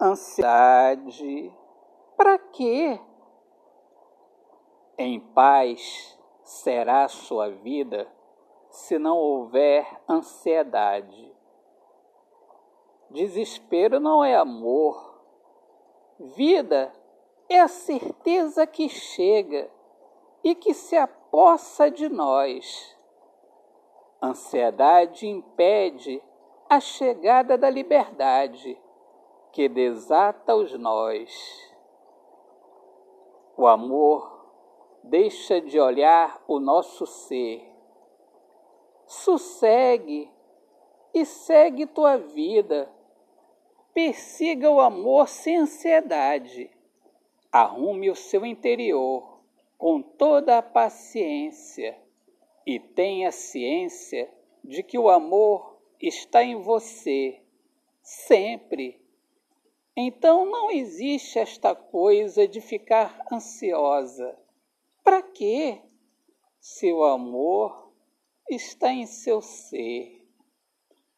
ansiedade. Para quê? Em paz será sua vida se não houver ansiedade. Desespero não é amor. Vida é a certeza que chega e que se apossa de nós. Ansiedade impede a chegada da liberdade que desata os nós. O amor deixa de olhar o nosso ser. Sossegue e segue tua vida. Persiga o amor sem ansiedade. Arrume o seu interior com toda a paciência e tenha ciência de que o amor está em você sempre. Então não existe esta coisa de ficar ansiosa. Para quê? Se o amor está em seu ser.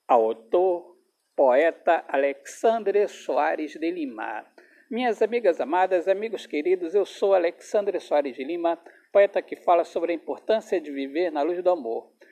Autor, poeta Alexandre Soares de Lima. Minhas amigas amadas, amigos queridos, eu sou Alexandre Soares de Lima, poeta que fala sobre a importância de viver na luz do amor.